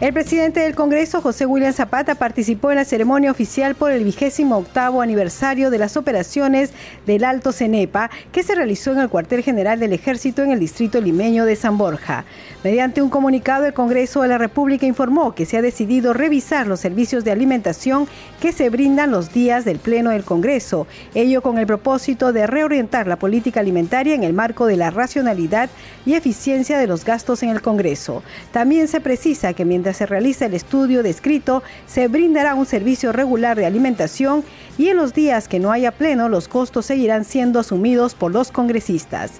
El presidente del Congreso, José William Zapata, participó en la ceremonia oficial por el vigésimo octavo aniversario de las operaciones del Alto Cenepa, que se realizó en el cuartel general del Ejército en el distrito limeño de San Borja. Mediante un comunicado, el Congreso de la República informó que se ha decidido revisar los servicios de alimentación que se brindan los días del Pleno del Congreso, ello con el propósito de reorientar la política alimentaria en el marco de la racionalidad y eficiencia de los gastos en el Congreso. También se precisa que mientras se realiza el estudio descrito, se brindará un servicio regular de alimentación y en los días que no haya pleno, los costos seguirán siendo asumidos por los congresistas.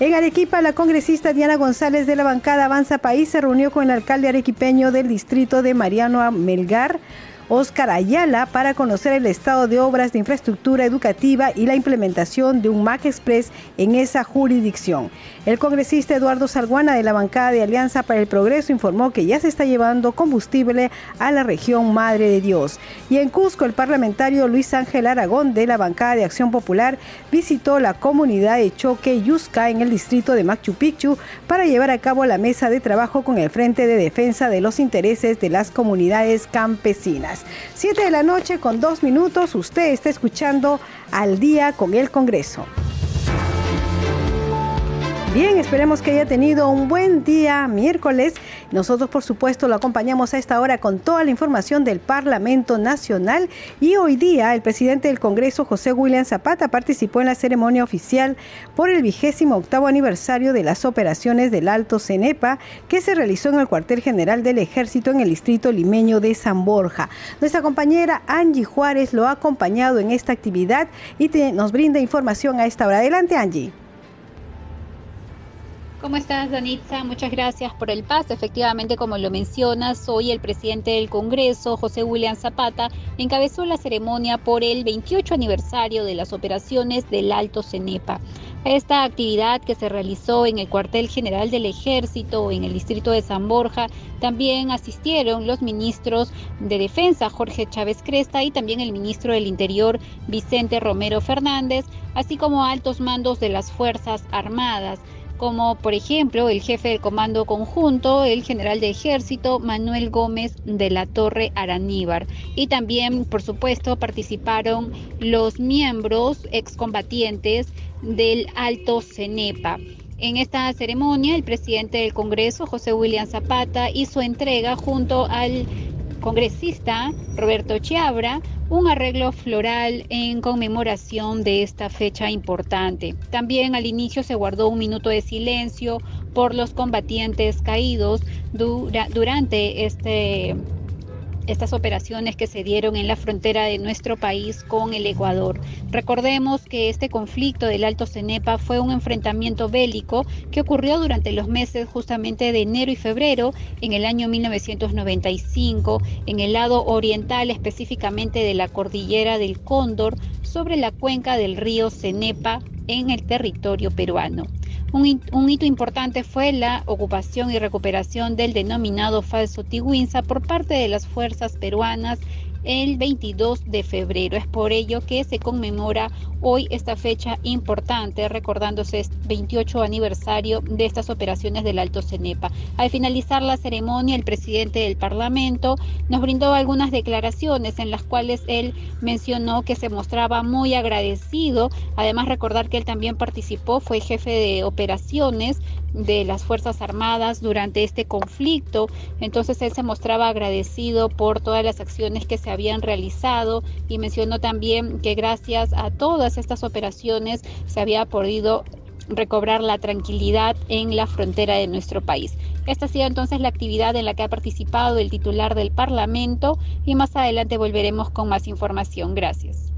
En Arequipa, la congresista Diana González de la bancada Avanza País se reunió con el alcalde arequipeño del distrito de Mariano Melgar Óscar Ayala para conocer el estado de obras de infraestructura educativa y la implementación de un MAC Express en esa jurisdicción. El congresista Eduardo Salguana de la bancada de Alianza para el Progreso informó que ya se está llevando combustible a la región Madre de Dios. Y en Cusco, el parlamentario Luis Ángel Aragón de la bancada de Acción Popular visitó la comunidad de Choque Yusca en el distrito de Machu Picchu para llevar a cabo la mesa de trabajo con el Frente de Defensa de los Intereses de las Comunidades Campesinas. 7 de la noche con dos minutos, usted está escuchando al día con el Congreso. Bien, esperemos que haya tenido un buen día miércoles. Nosotros, por supuesto, lo acompañamos a esta hora con toda la información del Parlamento Nacional. Y hoy día, el presidente del Congreso, José William Zapata, participó en la ceremonia oficial por el vigésimo octavo aniversario de las operaciones del Alto Cenepa, que se realizó en el cuartel general del Ejército en el distrito limeño de San Borja. Nuestra compañera Angie Juárez lo ha acompañado en esta actividad y nos brinda información a esta hora. Adelante, Angie. ¿Cómo estás, Danitza? Muchas gracias por el paso. Efectivamente, como lo mencionas, hoy el presidente del Congreso, José William Zapata, encabezó la ceremonia por el 28 aniversario de las operaciones del Alto Cenepa. Esta actividad que se realizó en el cuartel general del ejército en el distrito de San Borja, también asistieron los ministros de Defensa Jorge Chávez Cresta y también el ministro del Interior Vicente Romero Fernández, así como altos mandos de las Fuerzas Armadas como por ejemplo el jefe del Comando Conjunto, el general de Ejército Manuel Gómez de la Torre Araníbar. Y también, por supuesto, participaron los miembros excombatientes del Alto Cenepa. En esta ceremonia, el presidente del Congreso, José William Zapata, hizo entrega junto al congresista Roberto Chiabra un arreglo floral en conmemoración de esta fecha importante. También al inicio se guardó un minuto de silencio por los combatientes caídos durante este estas operaciones que se dieron en la frontera de nuestro país con el Ecuador. Recordemos que este conflicto del Alto Cenepa fue un enfrentamiento bélico que ocurrió durante los meses justamente de enero y febrero en el año 1995 en el lado oriental específicamente de la cordillera del Cóndor sobre la cuenca del río Cenepa en el territorio peruano. Un, hito importante fue la ocupación y recuperación del denominado falso Tiguinza por parte de las fuerzas peruanas el 22 de febrero. Es por ello que se conmemora hoy esta fecha importante, recordándose el 28 aniversario de estas operaciones del Alto Cenepa. Al finalizar la ceremonia, el presidente del Parlamento nos brindó algunas declaraciones en las cuales él mencionó que se mostraba muy agradecido. Además, recordar que él también participó, fue jefe de operaciones de las Fuerzas Armadas durante este conflicto. Entonces él se mostraba agradecido por todas las acciones que se habían realizado y mencionó también que gracias a todas estas operaciones se había podido recobrar la tranquilidad en la frontera de nuestro país. Esta ha sido entonces la actividad en la que ha participado el titular del Parlamento y más adelante volveremos con más información. Gracias.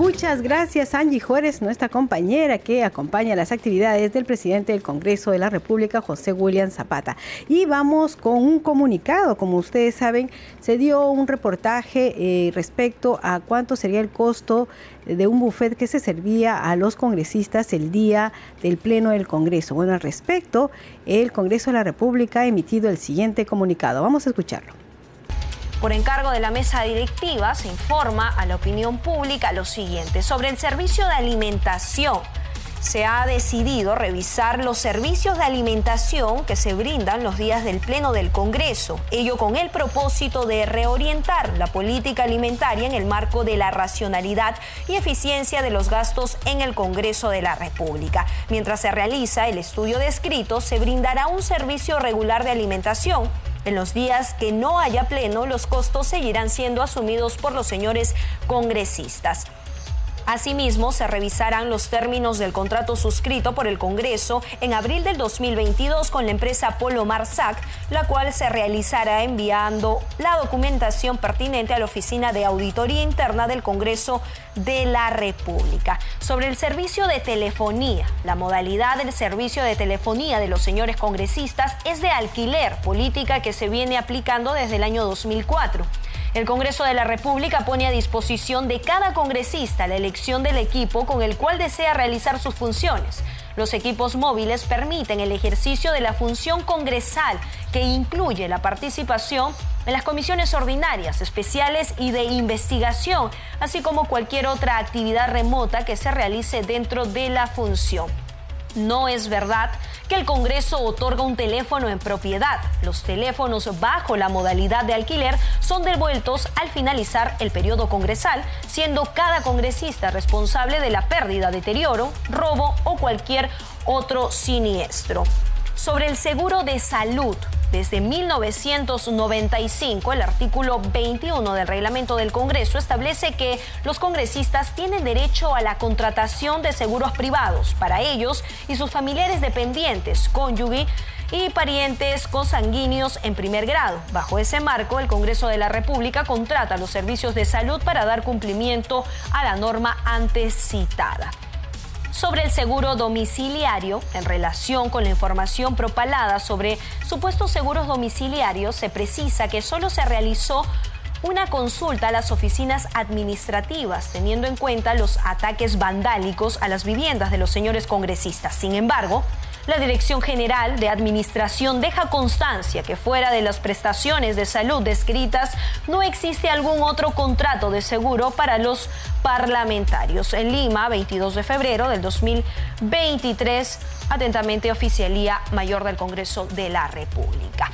Muchas gracias Angie Juárez, nuestra compañera que acompaña las actividades del presidente del Congreso de la República, José William Zapata. Y vamos con un comunicado, como ustedes saben, se dio un reportaje eh, respecto a cuánto sería el costo de un buffet que se servía a los congresistas el día del Pleno del Congreso. Bueno, al respecto, el Congreso de la República ha emitido el siguiente comunicado. Vamos a escucharlo. Por encargo de la mesa directiva se informa a la opinión pública lo siguiente sobre el servicio de alimentación. Se ha decidido revisar los servicios de alimentación que se brindan los días del Pleno del Congreso, ello con el propósito de reorientar la política alimentaria en el marco de la racionalidad y eficiencia de los gastos en el Congreso de la República. Mientras se realiza el estudio descrito, se brindará un servicio regular de alimentación en los días que no haya pleno, los costos seguirán siendo asumidos por los señores congresistas. Asimismo, se revisarán los términos del contrato suscrito por el Congreso en abril del 2022 con la empresa Polo Marsac, la cual se realizará enviando la documentación pertinente a la Oficina de Auditoría Interna del Congreso de la República. Sobre el servicio de telefonía, la modalidad del servicio de telefonía de los señores congresistas es de alquiler, política que se viene aplicando desde el año 2004. El Congreso de la República pone a disposición de cada congresista la elección del equipo con el cual desea realizar sus funciones. Los equipos móviles permiten el ejercicio de la función congresal, que incluye la participación en las comisiones ordinarias, especiales y de investigación, así como cualquier otra actividad remota que se realice dentro de la función. No es verdad que el Congreso otorga un teléfono en propiedad. Los teléfonos bajo la modalidad de alquiler son devueltos al finalizar el periodo congresal, siendo cada congresista responsable de la pérdida, deterioro, robo o cualquier otro siniestro. Sobre el seguro de salud, desde 1995, el artículo 21 del reglamento del Congreso establece que los congresistas tienen derecho a la contratación de seguros privados para ellos y sus familiares dependientes, cónyuge y parientes consanguíneos en primer grado. Bajo ese marco, el Congreso de la República contrata los servicios de salud para dar cumplimiento a la norma antes citada sobre el seguro domiciliario en relación con la información propalada sobre supuestos seguros domiciliarios, se precisa que solo se realizó una consulta a las oficinas administrativas, teniendo en cuenta los ataques vandálicos a las viviendas de los señores congresistas. Sin embargo, la Dirección General de Administración deja constancia que fuera de las prestaciones de salud descritas no existe algún otro contrato de seguro para los parlamentarios. En Lima, 22 de febrero del 2023, atentamente Oficialía Mayor del Congreso de la República.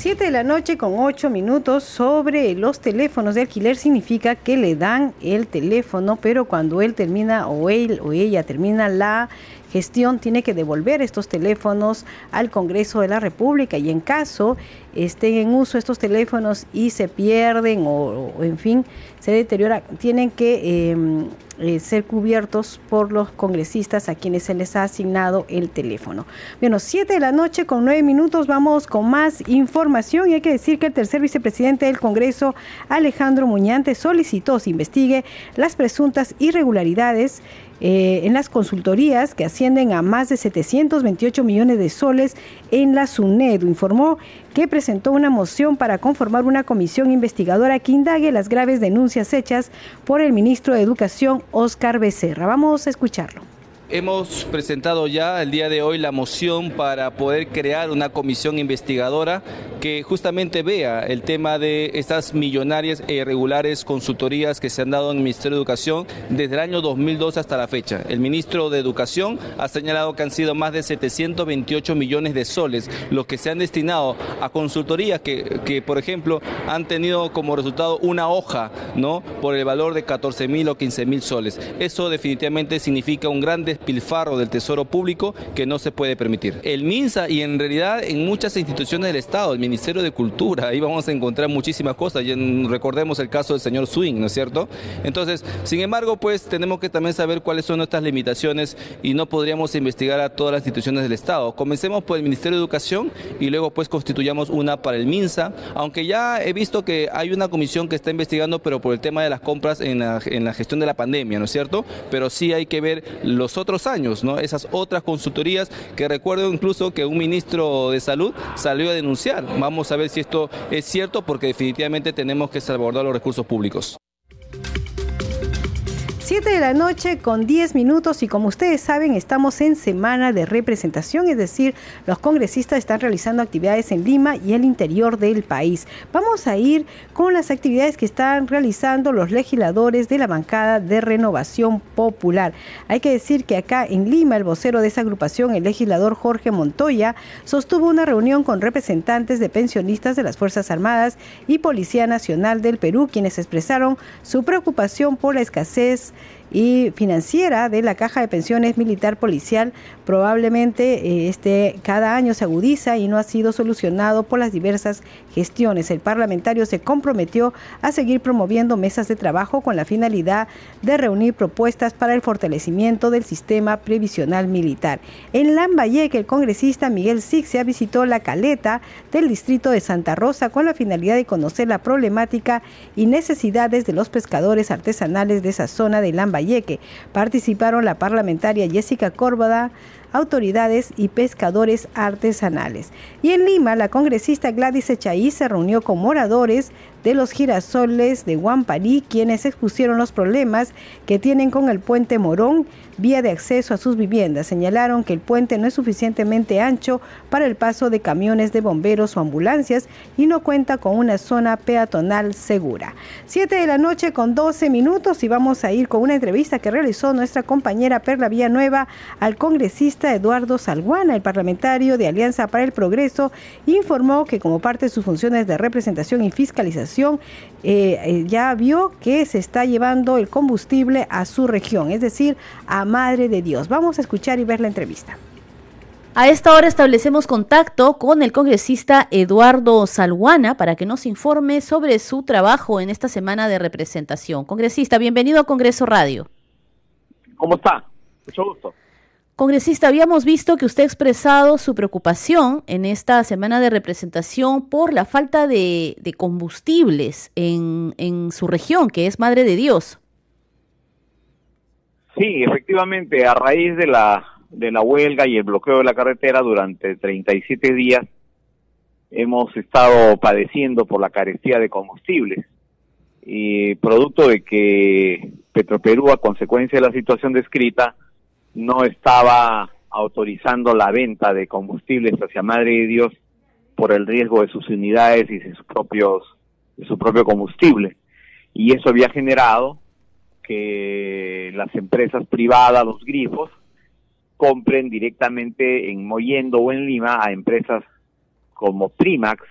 7 de la noche con 8 minutos sobre los teléfonos de alquiler significa que le dan el teléfono, pero cuando él termina o él o ella termina la gestión tiene que devolver estos teléfonos al Congreso de la República. Y en caso estén en uso estos teléfonos y se pierden o, en fin se deterioran, tienen que em, eh, ser cubiertos por los congresistas a quienes se les ha asignado el teléfono. Bueno, 7 de la noche con 9 minutos vamos con más información y hay que decir que el tercer vicepresidente del Congreso, Alejandro Muñante, solicitó se investigue las presuntas irregularidades eh, en las consultorías que ascienden a más de 728 millones de soles en la SUNEDU. Informó que presentó una moción para conformar una comisión investigadora que indague las graves denuncias hechas por el ministro de Educación, Oscar Becerra. Vamos a escucharlo. Hemos presentado ya el día de hoy la moción para poder crear una comisión investigadora que justamente vea el tema de estas millonarias e irregulares consultorías que se han dado en el Ministerio de Educación desde el año 2002 hasta la fecha. El ministro de Educación ha señalado que han sido más de 728 millones de soles los que se han destinado a consultorías que, que por ejemplo, han tenido como resultado una hoja, ¿no? Por el valor de 14 mil o 15 mil soles. Eso definitivamente significa un gran despilfarro del tesoro público que no se puede permitir. El MINSA y en realidad en muchas instituciones del Estado, el Ministerio de Cultura, ahí vamos a encontrar muchísimas cosas. Recordemos el caso del señor Swing, ¿no es cierto? Entonces, sin embargo, pues tenemos que también saber cuáles son nuestras limitaciones y no podríamos investigar a todas las instituciones del Estado. Comencemos por el Ministerio de Educación y luego pues constituyamos una para el MINSA, aunque ya he visto que hay una comisión que está investigando, pero por el tema de las compras en la, en la gestión de la pandemia, ¿no es cierto? Pero sí hay que ver los otros años, ¿no? Esas otras consultorías que recuerdo incluso que un ministro de salud salió a denunciar. Vamos a ver si esto es cierto porque definitivamente tenemos que salvaguardar los recursos públicos. 7 de la noche con 10 minutos y como ustedes saben estamos en semana de representación, es decir, los congresistas están realizando actividades en Lima y el interior del país. Vamos a ir con las actividades que están realizando los legisladores de la bancada de renovación popular. Hay que decir que acá en Lima el vocero de esa agrupación, el legislador Jorge Montoya, sostuvo una reunión con representantes de pensionistas de las Fuerzas Armadas y Policía Nacional del Perú, quienes expresaron su preocupación por la escasez y financiera de la Caja de Pensiones Militar Policial probablemente eh, este cada año se agudiza y no ha sido solucionado por las diversas gestiones. El parlamentario se comprometió a seguir promoviendo mesas de trabajo con la finalidad de reunir propuestas para el fortalecimiento del sistema previsional militar. En Lambayeque, el congresista Miguel Sixia visitó la caleta del distrito de Santa Rosa con la finalidad de conocer la problemática y necesidades de los pescadores artesanales de esa zona de Lambayeque Participaron la parlamentaria Jessica Córdoba, autoridades y pescadores artesanales. Y en Lima, la congresista Gladys Echaí se reunió con moradores de los girasoles de Guamparí, quienes expusieron los problemas que tienen con el puente Morón, vía de acceso a sus viviendas. Señalaron que el puente no es suficientemente ancho para el paso de camiones de bomberos o ambulancias y no cuenta con una zona peatonal segura. Siete de la noche con 12 minutos y vamos a ir con una entrevista que realizó nuestra compañera Perla Villanueva al congresista Eduardo Salguana, el parlamentario de Alianza para el Progreso, informó que como parte de sus funciones de representación y fiscalización, eh, eh, ya vio que se está llevando el combustible a su región, es decir, a Madre de Dios. Vamos a escuchar y ver la entrevista. A esta hora establecemos contacto con el congresista Eduardo Salguana para que nos informe sobre su trabajo en esta semana de representación. Congresista, bienvenido a Congreso Radio. ¿Cómo está? Mucho gusto. Congresista, habíamos visto que usted ha expresado su preocupación en esta semana de representación por la falta de, combustibles en, en, su región, que es Madre de Dios. Sí, efectivamente, a raíz de la, de la huelga y el bloqueo de la carretera durante 37 días, hemos estado padeciendo por la carestía de combustibles. Y producto de que Petroperú, a consecuencia de la situación descrita, no estaba autorizando la venta de combustibles hacia Madre de Dios por el riesgo de sus unidades y de sus propios de su propio combustible y eso había generado que las empresas privadas, los grifos, compren directamente en Moyendo o en Lima a empresas como Primax.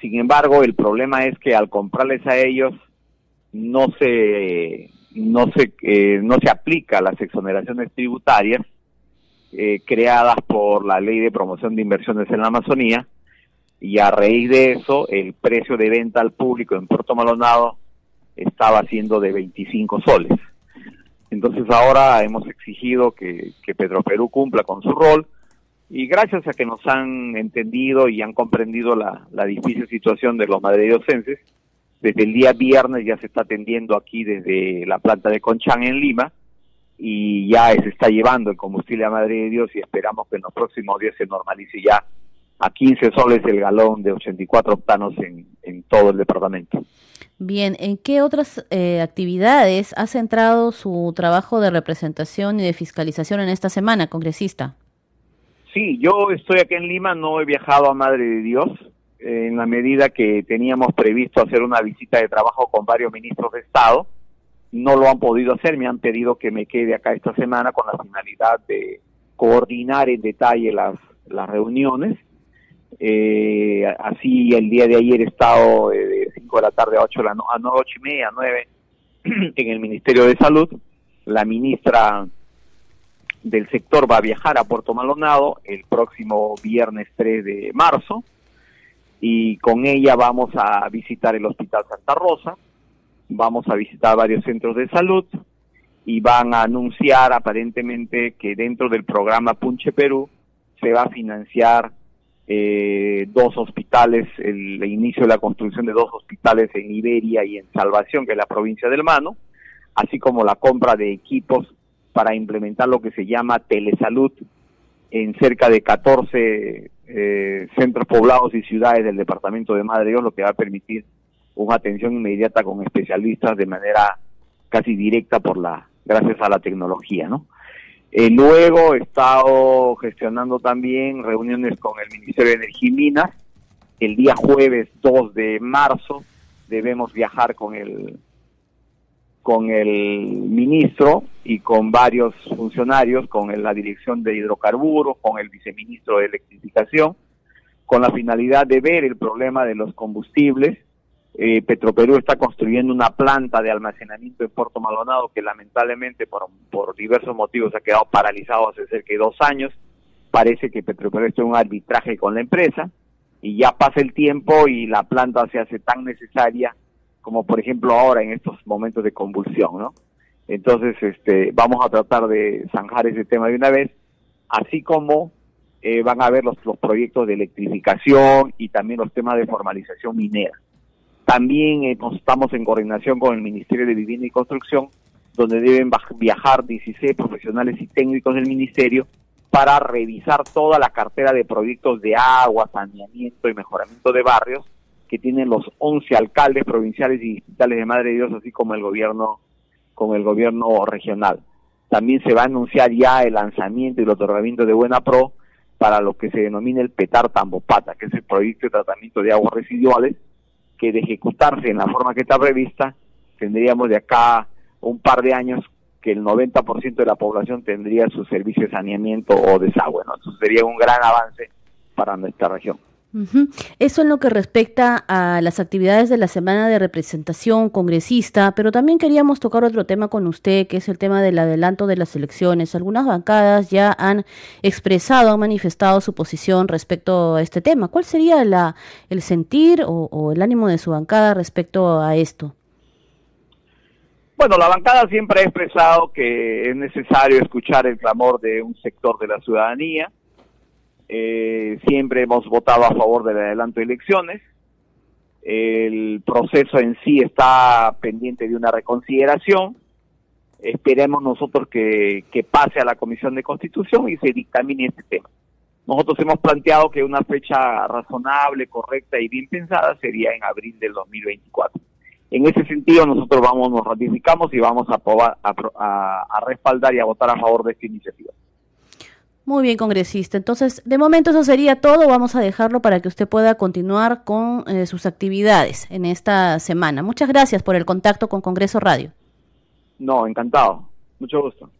Sin embargo, el problema es que al comprarles a ellos no se no se, eh, no se aplica las exoneraciones tributarias eh, creadas por la Ley de Promoción de Inversiones en la Amazonía y a raíz de eso el precio de venta al público en Puerto Maldonado estaba siendo de 25 soles. Entonces ahora hemos exigido que, que Petroperú cumpla con su rol y gracias a que nos han entendido y han comprendido la, la difícil situación de los madridiocenses, desde el día viernes ya se está atendiendo aquí desde la planta de Conchán en Lima y ya se está llevando el combustible a Madrid de Dios y esperamos que en los próximos días se normalice ya a 15 soles el galón de 84 octanos en, en todo el departamento. Bien, ¿en qué otras eh, actividades ha centrado su trabajo de representación y de fiscalización en esta semana, congresista? Sí, yo estoy aquí en Lima, no he viajado a Madre de Dios, en la medida que teníamos previsto hacer una visita de trabajo con varios ministros de Estado. No lo han podido hacer, me han pedido que me quede acá esta semana con la finalidad de coordinar en detalle las, las reuniones. Eh, así el día de ayer he estado eh, de 5 de la tarde a 8, de la a 8 y media, 9 en el Ministerio de Salud. La ministra del sector va a viajar a Puerto Maldonado el próximo viernes 3 de marzo y con ella vamos a visitar el Hospital Santa Rosa, vamos a visitar varios centros de salud y van a anunciar aparentemente que dentro del programa Punche Perú se va a financiar eh, dos hospitales, el, inicio de la construcción de dos hospitales en Iberia y en Salvación, que es la provincia del Mano, así como la compra de equipos para implementar lo que se llama telesalud en cerca de 14 eh, centros poblados y ciudades del departamento de Madre Dios, lo que va a permitir una atención inmediata con especialistas de manera casi directa por la gracias a la tecnología, ¿no? Eh, luego he estado gestionando también reuniones con el Ministerio de Energía y Minas. El día jueves 2 de marzo debemos viajar con el con el ministro y con varios funcionarios, con la dirección de hidrocarburos, con el viceministro de electrificación, con la finalidad de ver el problema de los combustibles. Eh, Petroperú está construyendo una planta de almacenamiento en Puerto Maldonado que lamentablemente por, por diversos motivos ha quedado paralizado hace cerca de dos años. Parece que Petroperú está en un arbitraje con la empresa y ya pasa el tiempo y la planta se hace tan necesaria como por ejemplo ahora en estos momentos de convulsión, ¿no? Entonces, este, vamos a tratar de zanjar ese tema de una vez, así como eh, van a ver los, los proyectos de electrificación y también los temas de formalización minera. También eh, estamos en coordinación con el Ministerio de Vivienda y Construcción, donde deben viajar 16 profesionales y técnicos del Ministerio para revisar toda la cartera de proyectos de agua, saneamiento y mejoramiento de barrios que tienen los 11 alcaldes provinciales y distritales de Madre de Dios, así como el gobierno, con el gobierno regional. También se va a anunciar ya el lanzamiento y el otorgamiento de Buena Pro para lo que se denomina el PETAR Tambopata, que es el proyecto de tratamiento de aguas residuales, que de ejecutarse en la forma que está prevista, tendríamos de acá un par de años que el 90% de la población tendría su servicio de saneamiento o desagüe. ¿no? Eso sería un gran avance para nuestra región. Eso en lo que respecta a las actividades de la semana de representación congresista, pero también queríamos tocar otro tema con usted, que es el tema del adelanto de las elecciones. Algunas bancadas ya han expresado, han manifestado su posición respecto a este tema. ¿Cuál sería la, el sentir o, o el ánimo de su bancada respecto a esto? Bueno, la bancada siempre ha expresado que es necesario escuchar el clamor de un sector de la ciudadanía eh, siempre hemos votado a favor del adelanto de elecciones. El proceso en sí está pendiente de una reconsideración. Esperemos nosotros que, pase a la Comisión de Constitución y se dictamine este tema. Nosotros hemos planteado que una fecha razonable, correcta y bien pensada sería en abril del 2024. En ese sentido, nosotros vamos, nos ratificamos y vamos a, a, a respaldar y a votar a favor de esta iniciativa. Muy bien, congresista. Entonces, de momento eso sería todo. Vamos a dejarlo para que usted pueda continuar con eh, sus actividades en esta semana. Muchas gracias por el contacto con Congreso Radio. No, encantado. Mucho gusto.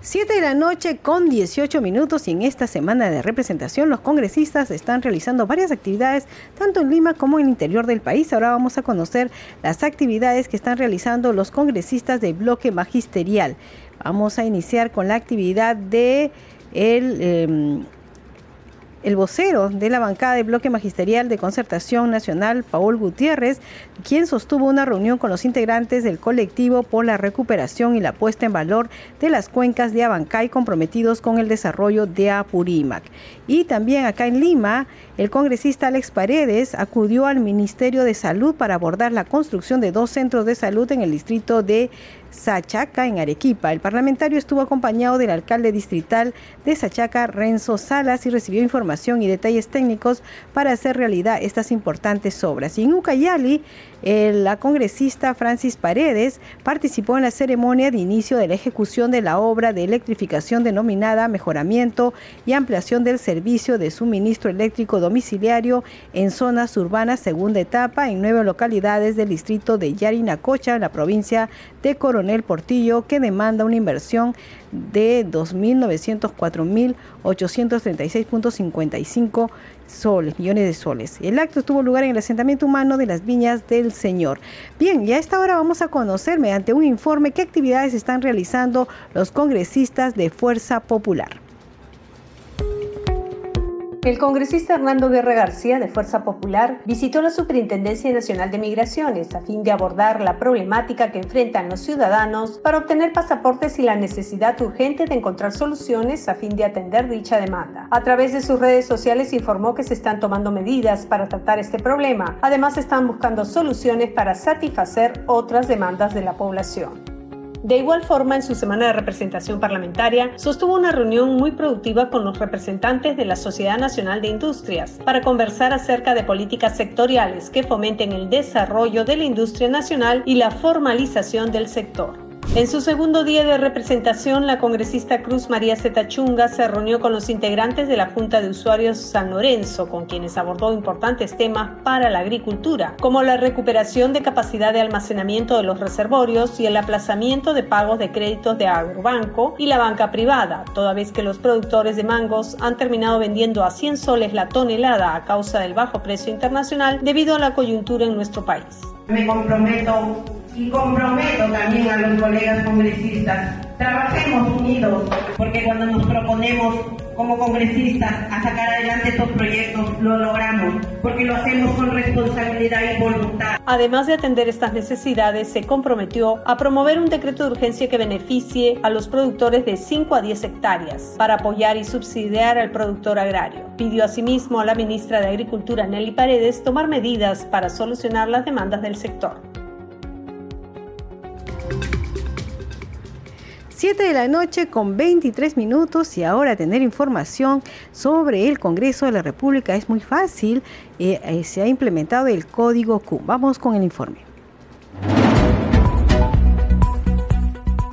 Siete de la noche con 18 minutos y en esta semana de representación los congresistas están realizando varias actividades tanto en Lima como en el interior del país. Ahora vamos a conocer las actividades que están realizando los congresistas del bloque magisterial. Vamos a iniciar con la actividad de el, em, el vocero de la bancada de bloque magisterial de concertación nacional, Paul Gutiérrez, quien sostuvo una reunión con los integrantes del colectivo por la recuperación y la puesta en valor de las cuencas de Abancay comprometidos con el desarrollo de Apurímac. Y también acá en Lima, el congresista Alex Paredes acudió al Ministerio de Salud para abordar la construcción de dos centros de salud en el distrito de Sachaca, en Arequipa. El parlamentario estuvo acompañado del alcalde distrital de Sachaca, Renzo Salas, y recibió información y detalles técnicos para hacer realidad estas importantes obras. Y en Ucayali, la congresista Francis Paredes participó en la ceremonia de inicio de la ejecución de la obra de electrificación denominada Mejoramiento y Ampliación del Servicio de Suministro Eléctrico Domiciliario en zonas urbanas, segunda etapa, en nueve localidades del distrito de Yarinacocha, en la provincia de Coronel Portillo que demanda una inversión de 2.904.836.55 soles, millones de soles. El acto tuvo lugar en el asentamiento humano de las Viñas del Señor. Bien, y a esta hora vamos a conocer mediante un informe qué actividades están realizando los congresistas de Fuerza Popular. El congresista Hernando Guerra García de Fuerza Popular visitó la Superintendencia Nacional de Migraciones a fin de abordar la problemática que enfrentan los ciudadanos para obtener pasaportes y la necesidad urgente de encontrar soluciones a fin de atender dicha demanda. A través de sus redes sociales informó que se están tomando medidas para tratar este problema. Además, están buscando soluciones para satisfacer otras demandas de la población. De igual forma, en su semana de representación parlamentaria, sostuvo una reunión muy productiva con los representantes de la Sociedad Nacional de Industrias para conversar acerca de políticas sectoriales que fomenten el desarrollo de la industria nacional y la formalización del sector. En su segundo día de representación, la congresista Cruz María Zetachunga se reunió con los integrantes de la Junta de Usuarios San Lorenzo, con quienes abordó importantes temas para la agricultura, como la recuperación de capacidad de almacenamiento de los reservorios y el aplazamiento de pagos de créditos de Agrobanco y la banca privada, toda vez que los productores de mangos han terminado vendiendo a 100 soles la tonelada a causa del bajo precio internacional debido a la coyuntura en nuestro país. Me comprometo y comprometo también a los colegas congresistas. Trabajemos unidos, porque cuando nos proponemos como congresistas a sacar adelante estos proyectos, lo logramos, porque lo hacemos con responsabilidad y voluntad. Además de atender estas necesidades, se comprometió a promover un decreto de urgencia que beneficie a los productores de 5 a 10 hectáreas para apoyar y subsidiar al productor agrario. Pidió asimismo a la ministra de Agricultura, Nelly Paredes, tomar medidas para solucionar las demandas del sector. 7 de la noche con 23 minutos y ahora tener información sobre el Congreso de la República es muy fácil. Eh, eh, se ha implementado el código Q. Vamos con el informe.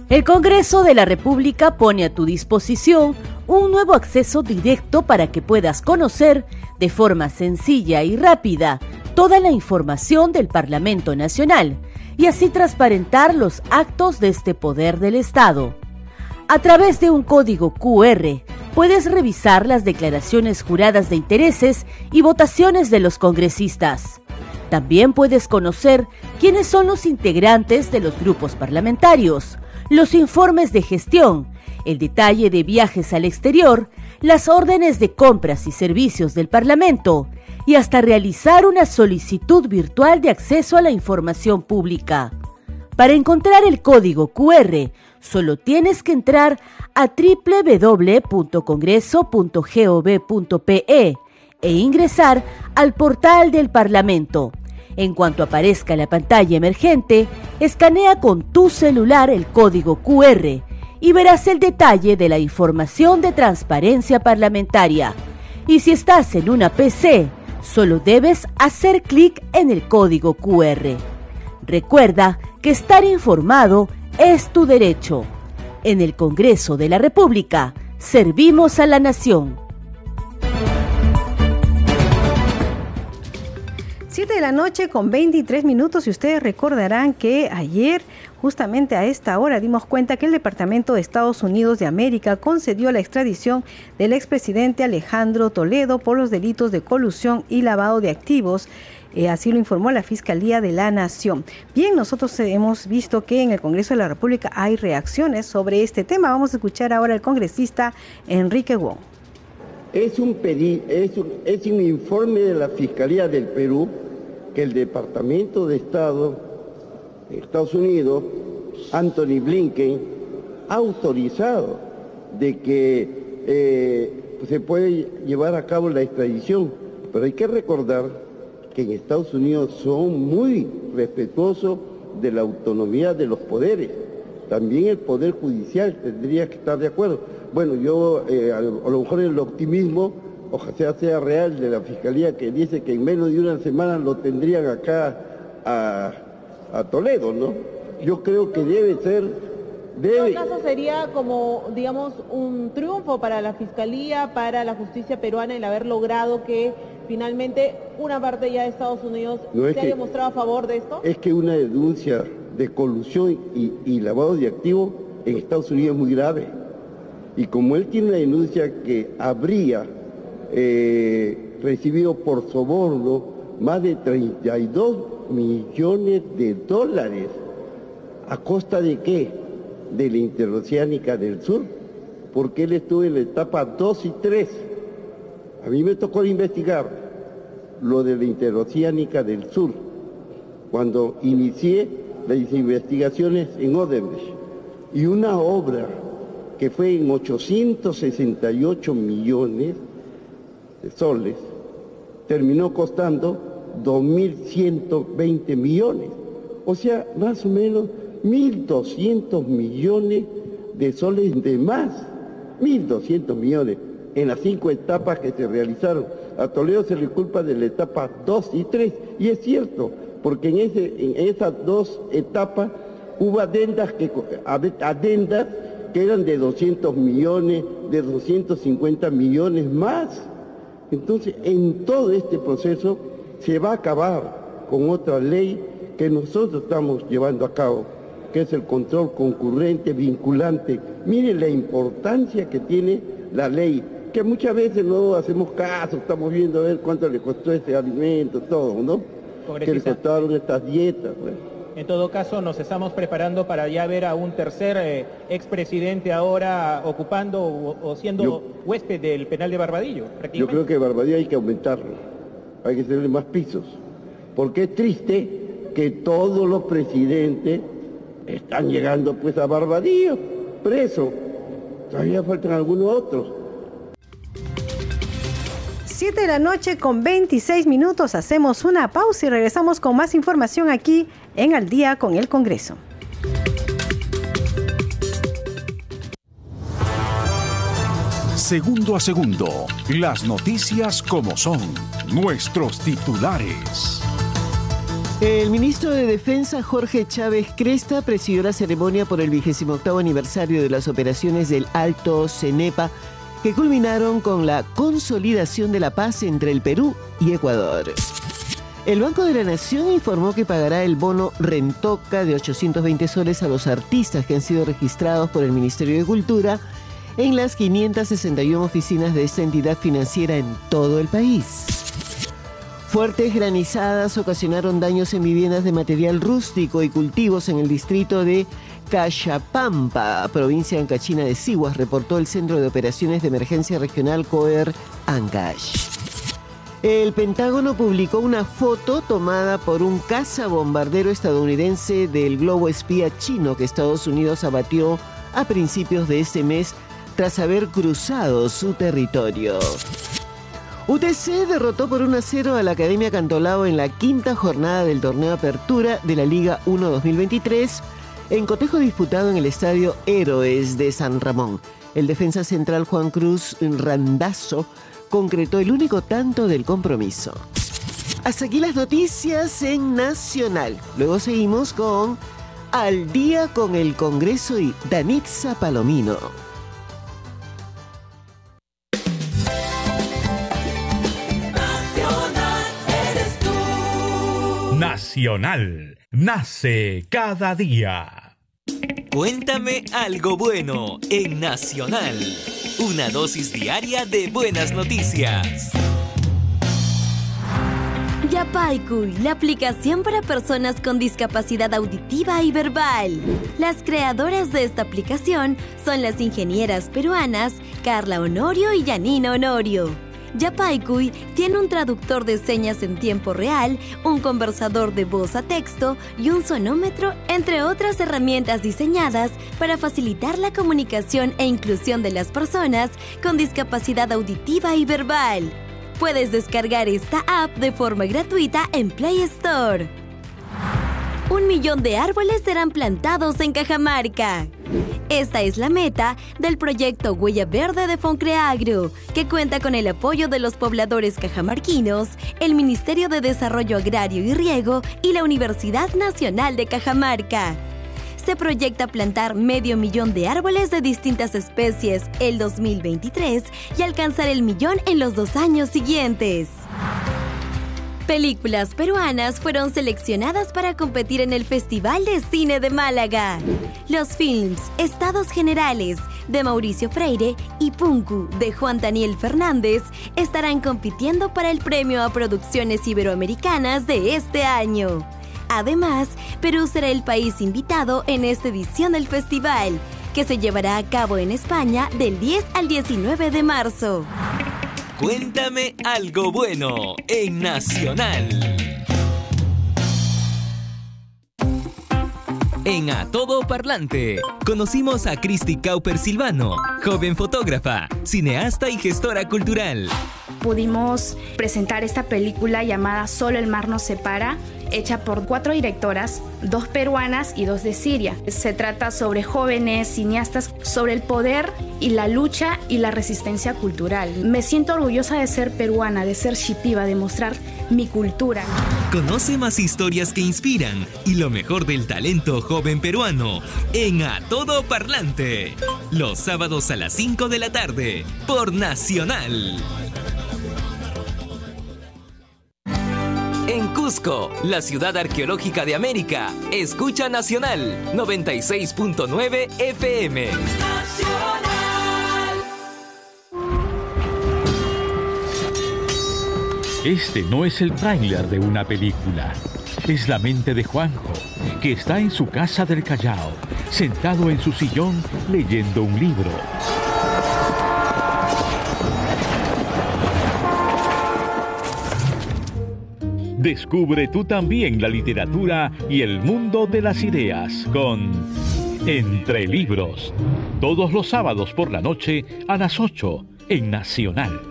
El Congreso de la República pone a tu disposición un nuevo acceso directo para que puedas conocer de forma sencilla y rápida toda la información del Parlamento Nacional y así transparentar los actos de este poder del Estado. A través de un código QR puedes revisar las declaraciones juradas de intereses y votaciones de los congresistas. También puedes conocer quiénes son los integrantes de los grupos parlamentarios, los informes de gestión, el detalle de viajes al exterior, las órdenes de compras y servicios del Parlamento y hasta realizar una solicitud virtual de acceso a la información pública. Para encontrar el código QR, solo tienes que entrar a www.congreso.gov.pe e ingresar al portal del Parlamento. En cuanto aparezca la pantalla emergente, escanea con tu celular el código QR y verás el detalle de la información de transparencia parlamentaria. Y si estás en una PC, Solo debes hacer clic en el código QR. Recuerda que estar informado es tu derecho. En el Congreso de la República, servimos a la nación. 7 de la noche con 23 minutos y ustedes recordarán que ayer justamente a esta hora dimos cuenta que el Departamento de Estados Unidos de América concedió la extradición del expresidente Alejandro Toledo por los delitos de colusión y lavado de activos. Eh, así lo informó la Fiscalía de la Nación. Bien, nosotros hemos visto que en el Congreso de la República hay reacciones sobre este tema. Vamos a escuchar ahora al congresista Enrique Wong. Es un, es un, es un informe de la Fiscalía del Perú que el Departamento de Estado de Estados Unidos, Anthony Blinken, ha autorizado de que eh, se puede llevar a cabo la extradición. Pero hay que recordar que en Estados Unidos son muy respetuosos de la autonomía de los poderes. También el Poder Judicial tendría que estar de acuerdo. Bueno, yo eh, a, lo mejor el optimismo ojalá sea real de la Fiscalía que dice que en menos de una semana lo tendrían acá a, Toledo, ¿no? Yo creo que debe ser... Debe... En todo caso sería como, digamos, un triunfo para la Fiscalía, para la justicia peruana el haber logrado que finalmente una parte ya de Estados Unidos se haya mostrado a favor de esto. Es que una denuncia de colusión y, lavado de activos en Estados Unidos es muy grave. Y como él tiene una denuncia que habría eh, recibido por soborno más de 32 millones de dólares, ¿a costa de qué? De la interoceánica del sur, porque él estuvo en la etapa 2 y 3. A mí me tocó investigar lo de la interoceánica del sur, cuando inicié las investigaciones en Odebrecht. Y una obra que fue en 868 millones de soles, terminó costando 2.120 millones. O sea, más o menos 1.200 millones de soles de más. 1.200 millones en las cinco etapas que se realizaron. A Toledo se le culpa de la etapa 2 y 3. Y es cierto, porque en, en esas dos etapas hubo adendas que, adendas que eran de 200 millones, de 250 millones más. Entonces, en todo este proceso se va a acabar con otra ley que nosotros estamos llevando a cabo, que es el control concurrente vinculante. Miren la importancia que tiene la ley, que muchas veces no hacemos caso, estamos viendo a ver cuánto le costó ese alimento, todo, ¿no? que le costaron estas dietas. Pues. En todo caso, nos estamos preparando para ya ver a un tercer eh, expresidente ahora ocupando o, siendo huésped del penal de Barbadillo. Yo creo que Barbadillo hay que aumentarlo, hay que tenerle más pisos, porque es triste que todos los presidentes están llegando pues a Barbadillo, preso. Todavía faltan algunos otros. 7 de la noche con 26 minutos hacemos una pausa y regresamos con más información aquí en Al día con el Congreso. Segundo a segundo, las noticias como son, nuestros titulares. El ministro de Defensa Jorge Chávez Cresta presidió la ceremonia por el 28 aniversario de las operaciones del Alto Cenepa que culminaron con la consolidación de la paz entre el Perú y Ecuador. El Banco de la Nación informó que pagará el bono Rentoca de 820 soles a los artistas que han sido registrados por el Ministerio de Cultura en las 561 oficinas de esta entidad financiera en todo el país. Fuertes granizadas ocasionaron daños en viviendas de material rústico y cultivos en el distrito de Cachapampa, provincia ancachina de Siguas, reportó el Centro de Operaciones de Emergencia Regional COER Ancash. El Pentágono publicó una foto tomada por un cazabombardero estadounidense del globo espía chino que Estados Unidos abatió a principios de este mes tras haber cruzado su territorio. UTC derrotó por 1 a 0 a la Academia Cantolao en la quinta jornada del torneo Apertura de la Liga 1 2023 en cotejo disputado en el Estadio Héroes de San Ramón. El defensa central Juan Cruz Randazo concretó el único tanto del compromiso. Hasta aquí las noticias en Nacional. Luego seguimos con Al día con el Congreso y Danitza Palomino. Nacional nace cada día. Cuéntame algo bueno en Nacional. Una dosis diaria de buenas noticias. Yapaikuy, la aplicación para personas con discapacidad auditiva y verbal. Las creadoras de esta aplicación son las ingenieras peruanas Carla Honorio y Janina Honorio. Yapaikuy tiene un traductor de señas en tiempo real, un conversador de voz a texto y un sonómetro, entre otras herramientas diseñadas para facilitar la comunicación e inclusión de las personas con discapacidad auditiva y verbal. Puedes descargar esta app de forma gratuita en Play Store. Un millón de árboles serán plantados en Cajamarca. Esta es la meta del proyecto Huella Verde de Foncreagro, que cuenta con el apoyo de los pobladores cajamarquinos, el Ministerio de Desarrollo Agrario y Riego y la Universidad Nacional de Cajamarca. Se proyecta plantar medio millón de árboles de distintas especies el 2023 y alcanzar el millón en los dos años siguientes. Películas peruanas fueron seleccionadas para competir en el Festival de Cine de Málaga. Los films Estados Generales de Mauricio Freire y Punku de Juan Daniel Fernández estarán compitiendo para el premio a producciones iberoamericanas de este año. Además, Perú será el país invitado en esta edición del festival, que se llevará a cabo en España del 10 al 19 de marzo. Cuéntame algo bueno en Nacional. En A Todo Parlante, conocimos a Cristi Cauper Silvano, joven fotógrafa, cineasta y gestora cultural. Pudimos presentar esta película llamada Solo el mar nos separa, hecha por cuatro directoras, dos peruanas y dos de Siria. Se trata sobre jóvenes cineastas, sobre el poder y la lucha y la resistencia cultural. Me siento orgullosa de ser peruana, de ser shipiba, de mostrar mi cultura. Conoce más historias que inspiran y lo mejor del talento joven peruano en A Todo Parlante. Los sábados a las 5 de la tarde por Nacional. En Cusco, la ciudad arqueológica de América, escucha Nacional 96.9 FM. Este no es el tráiler de una película. Es la mente de Juanjo, que está en su casa del Callao, sentado en su sillón leyendo un libro. Descubre tú también la literatura y el mundo de las ideas con Entre Libros. Todos los sábados por la noche a las 8 en Nacional.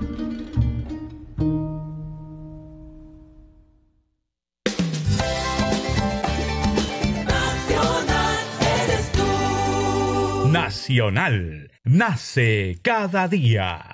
Nacional. Nace cada día.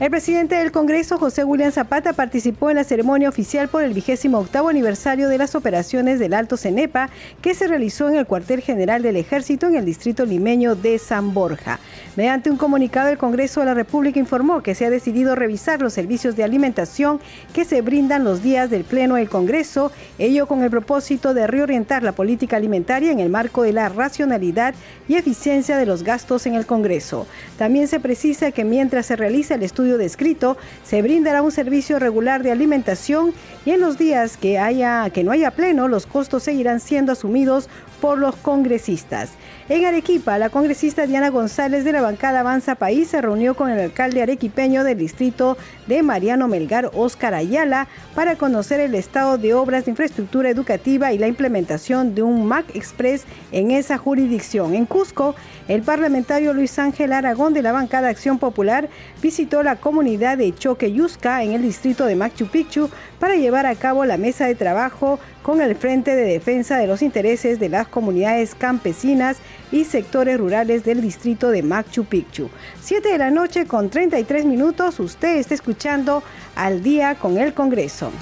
El presidente del Congreso, José William Zapata, participó en la ceremonia oficial por el vigésimo octavo aniversario de las operaciones del Alto Cenepa, que se realizó en el cuartel general del Ejército en el distrito limeño de San Borja. Mediante un comunicado, el Congreso de la República informó que se ha decidido revisar los servicios de alimentación que se brindan los días del Pleno del Congreso, ello con el propósito de reorientar la política alimentaria en el marco de la racionalidad y eficiencia de los gastos en el Congreso. También se precisa que mientras se realiza el estudio descrito, se brindará un servicio regular de alimentación y en los días que, haya, que no haya pleno, los costos seguirán siendo asumidos por los congresistas. En Arequipa, la congresista Diana González de la bancada Avanza País se reunió con el alcalde arequipeño del distrito de Mariano Melgar, Óscar Ayala, para conocer el estado de obras de infraestructura educativa y la implementación de un MAC Express en esa jurisdicción. En Cusco, el parlamentario Luis Ángel Aragón de la bancada Acción Popular visitó la comunidad de Choqueyusca en el distrito de Machu Picchu para llevar a cabo la mesa de trabajo con el Frente de Defensa de los Intereses de las Comunidades Campesinas y sectores rurales del distrito de Machu Picchu. 7 de la noche con 33 minutos, usted está escuchando al día con el Congreso.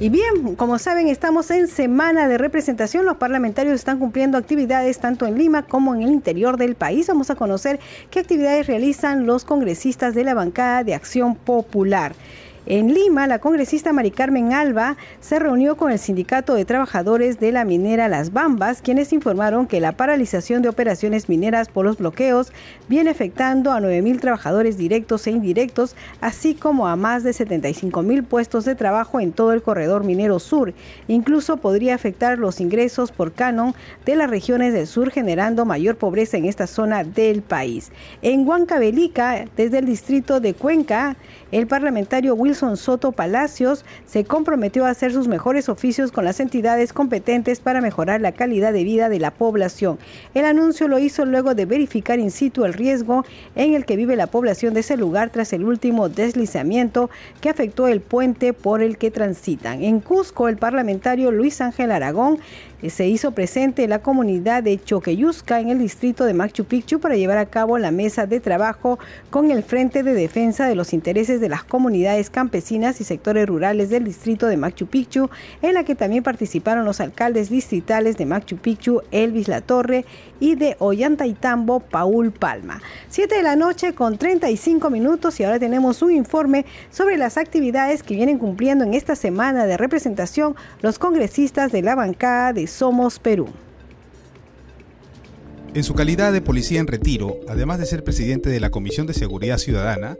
Y bien, como saben, estamos en semana de representación. Los parlamentarios están cumpliendo actividades tanto en Lima como en el interior del país. Vamos a conocer qué actividades realizan los congresistas de la bancada de Acción Popular. En Lima, la congresista Mari Carmen Alba se reunió con el Sindicato de Trabajadores de la minera Las Bambas, quienes informaron que la paralización de operaciones mineras por los bloqueos viene afectando a 9.000 trabajadores directos e indirectos, así como a más de 75.000 puestos de trabajo en todo el corredor minero sur. Incluso podría afectar los ingresos por canon de las regiones del sur, generando mayor pobreza en esta zona del país. En Huancavelica, desde el distrito de Cuenca, el parlamentario Wilson Soto Palacios se comprometió a hacer sus mejores oficios con las entidades competentes para mejorar la calidad de vida de la población. El anuncio lo hizo luego de verificar in situ el riesgo en el que vive la población de ese lugar tras el último deslizamiento que afectó el puente por el que transitan. En Cusco, el parlamentario Luis Ángel Aragón se hizo presente en la comunidad de Choqueyusca en el distrito de Machu Picchu para llevar a cabo la mesa de trabajo con el Frente de Defensa de los Intereses de las Comunidades Campesinas y Sectores Rurales del distrito de Machu Picchu, en la que también participaron los alcaldes distritales de Machu Picchu, Elvis Latorre y de Ollantaytambo, Paul Palma. Siete de la noche con 35 minutos y ahora tenemos un informe sobre las actividades que vienen cumpliendo en esta semana de representación los congresistas de la bancada de Somos Perú. En su calidad de policía en retiro, además de ser presidente de la Comisión de Seguridad Ciudadana,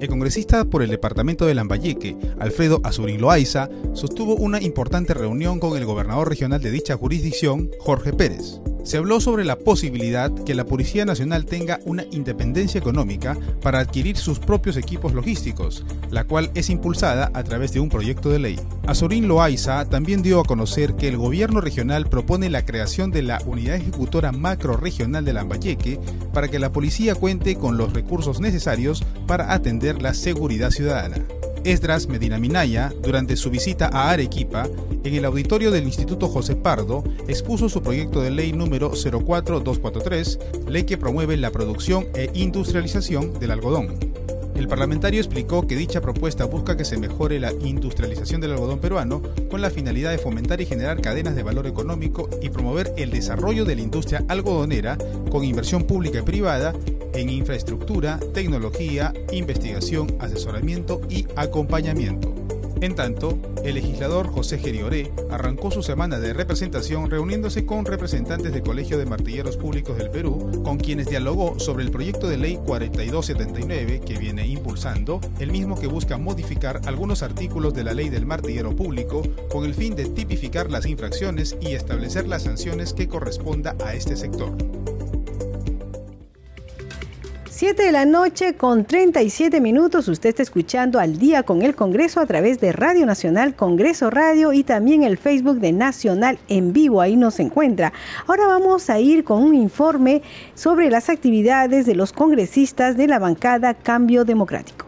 el congresista por el departamento de Lambayeque, Alfredo Azurín Loaiza, sostuvo una importante reunión con el gobernador regional de dicha jurisdicción, Jorge Pérez. Se habló sobre la posibilidad que la Policía Nacional tenga una independencia económica para adquirir sus propios equipos logísticos, la cual es impulsada a través de un proyecto de ley. Azorín Loaiza también dio a conocer que el gobierno regional propone la creación de la Unidad Ejecutora Macro Regional de Lambayeque para que la policía cuente con los recursos necesarios para atender la seguridad ciudadana. Esdras Medina Minaya, durante su visita a Arequipa, en el auditorio del Instituto José Pardo, expuso su proyecto de ley número 04243, ley que promueve la producción e industrialización del algodón. El parlamentario explicó que dicha propuesta busca que se mejore la industrialización del algodón peruano con la finalidad de fomentar y generar cadenas de valor económico y promover el desarrollo de la industria algodonera con inversión pública y privada en infraestructura, tecnología, investigación, asesoramiento y acompañamiento. En tanto, el legislador José Gerioré arrancó su semana de representación reuniéndose con representantes del Colegio de Martilleros Públicos del Perú, con quienes dialogó sobre el proyecto de ley 4279 que viene impulsando, el mismo que busca modificar algunos artículos de la ley del martillero público con el fin de tipificar las infracciones y establecer las sanciones que corresponda a este sector. 7 de la noche con 37 minutos. Usted está escuchando al día con el Congreso a través de Radio Nacional, Congreso Radio y también el Facebook de Nacional en vivo. Ahí nos encuentra. Ahora vamos a ir con un informe sobre las actividades de los congresistas de la bancada Cambio Democrático.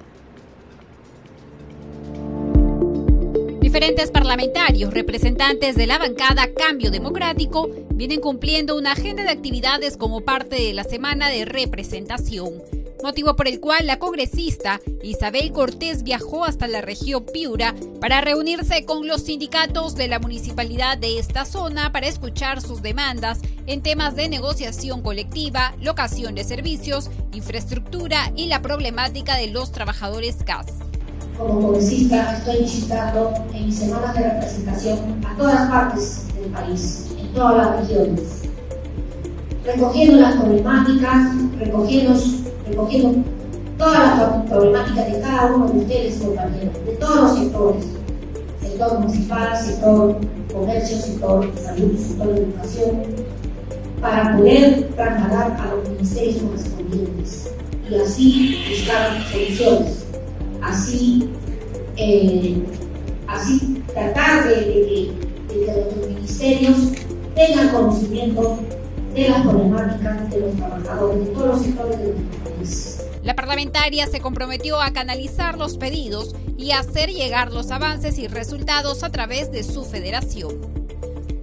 Diferentes parlamentarios, representantes de la bancada Cambio Democrático, vienen cumpliendo una agenda de actividades como parte de la semana de representación, motivo por el cual la congresista Isabel Cortés viajó hasta la región Piura para reunirse con los sindicatos de la municipalidad de esta zona para escuchar sus demandas en temas de negociación colectiva, locación de servicios, infraestructura y la problemática de los trabajadores CAS como congresista estoy visitando en mis semanas de representación a todas partes del país, en todas las regiones, recogiendo las problemáticas, recogiendo, recogiendo todas las problemáticas de cada uno de ustedes, compañeros, de todos los sectores, sector municipal, sector comercio, sector salud, sector educación, para poder trasladar a los ministerios correspondientes y así buscar soluciones así, eh, así tratar de, que los ministerios tengan conocimiento de las problemáticas de los trabajadores, de todos los sectores de nuestro país. La parlamentaria se comprometió a canalizar los pedidos y hacer llegar los avances y resultados a través de su federación.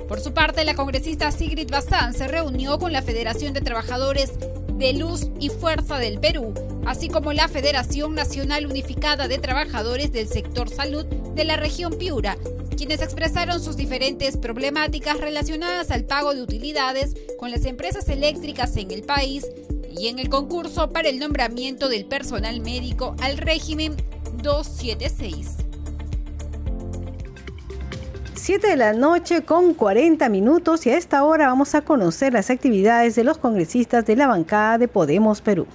Por su parte, la congresista Sigrid Bazán se reunió con la Federación de Trabajadores de Luz y Fuerza del Perú, así como la Federación Nacional Unificada de Trabajadores del Sector Salud de la región Piura, quienes expresaron sus diferentes problemáticas relacionadas al pago de utilidades con las empresas eléctricas en el país y en el concurso para el nombramiento del personal médico al régimen 276. 7 de la noche con 40 minutos y a esta hora vamos a conocer las actividades de los congresistas de la bancada de Podemos Perú.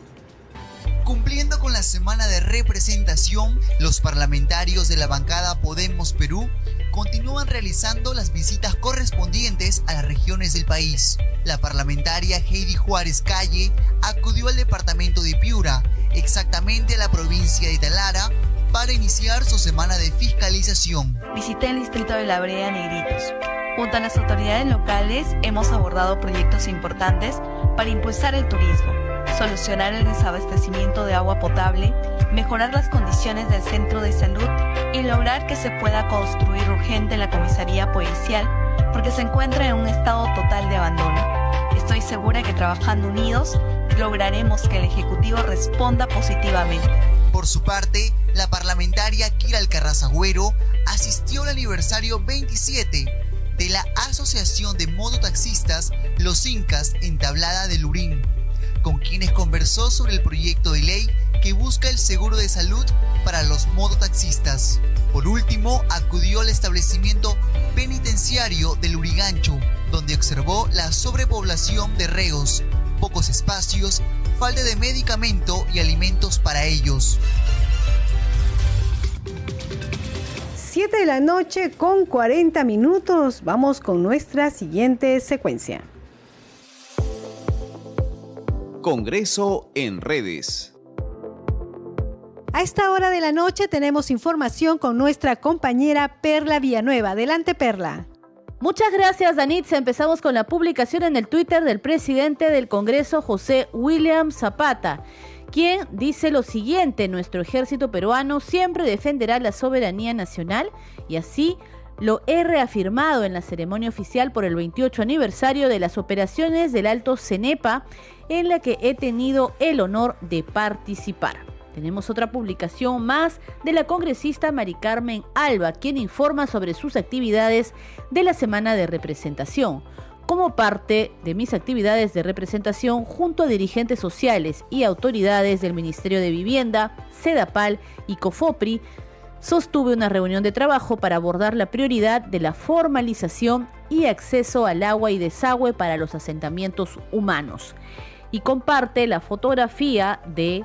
Cumpliendo con la semana de representación, los parlamentarios de la bancada Podemos Perú continúan realizando las visitas correspondientes a las regiones del país. La parlamentaria Heidi Juárez Calle acudió al departamento de Piura, exactamente a la provincia de Talara, para iniciar su semana de fiscalización. Visité el distrito de La Brea Negritos. Junto a las autoridades locales hemos abordado proyectos importantes para impulsar el turismo, solucionar el desabastecimiento de agua potable, mejorar las condiciones del centro de salud y lograr que se pueda construir urgente la comisaría policial porque se encuentra en un estado total de abandono. Estoy segura que trabajando unidos lograremos que el Ejecutivo responda positivamente. Por su parte, la parlamentaria Kira Alcarrazagüero asistió al aniversario 27 de la Asociación de Mototaxistas Los Incas Entablada de Lurín, con quienes conversó sobre el proyecto de ley que busca el seguro de salud para los mototaxistas. Por último, acudió al establecimiento penitenciario del Urigancho, donde observó la sobrepoblación de reos, pocos espacios, falta de medicamento y alimentos para ellos. 7 de la noche con 40 minutos. Vamos con nuestra siguiente secuencia. Congreso en redes. A esta hora de la noche tenemos información con nuestra compañera Perla Villanueva. Adelante, Perla. Muchas gracias, Danitza. Empezamos con la publicación en el Twitter del presidente del Congreso, José William Zapata, quien dice lo siguiente, nuestro ejército peruano siempre defenderá la soberanía nacional y así lo he reafirmado en la ceremonia oficial por el 28 aniversario de las operaciones del Alto Cenepa, en la que he tenido el honor de participar. Tenemos otra publicación más de la congresista Mari Carmen Alba, quien informa sobre sus actividades de la semana de representación. Como parte de mis actividades de representación junto a dirigentes sociales y autoridades del Ministerio de Vivienda, SEDAPAL y COFOPRI, sostuve una reunión de trabajo para abordar la prioridad de la formalización y acceso al agua y desagüe para los asentamientos humanos. Y comparte la fotografía de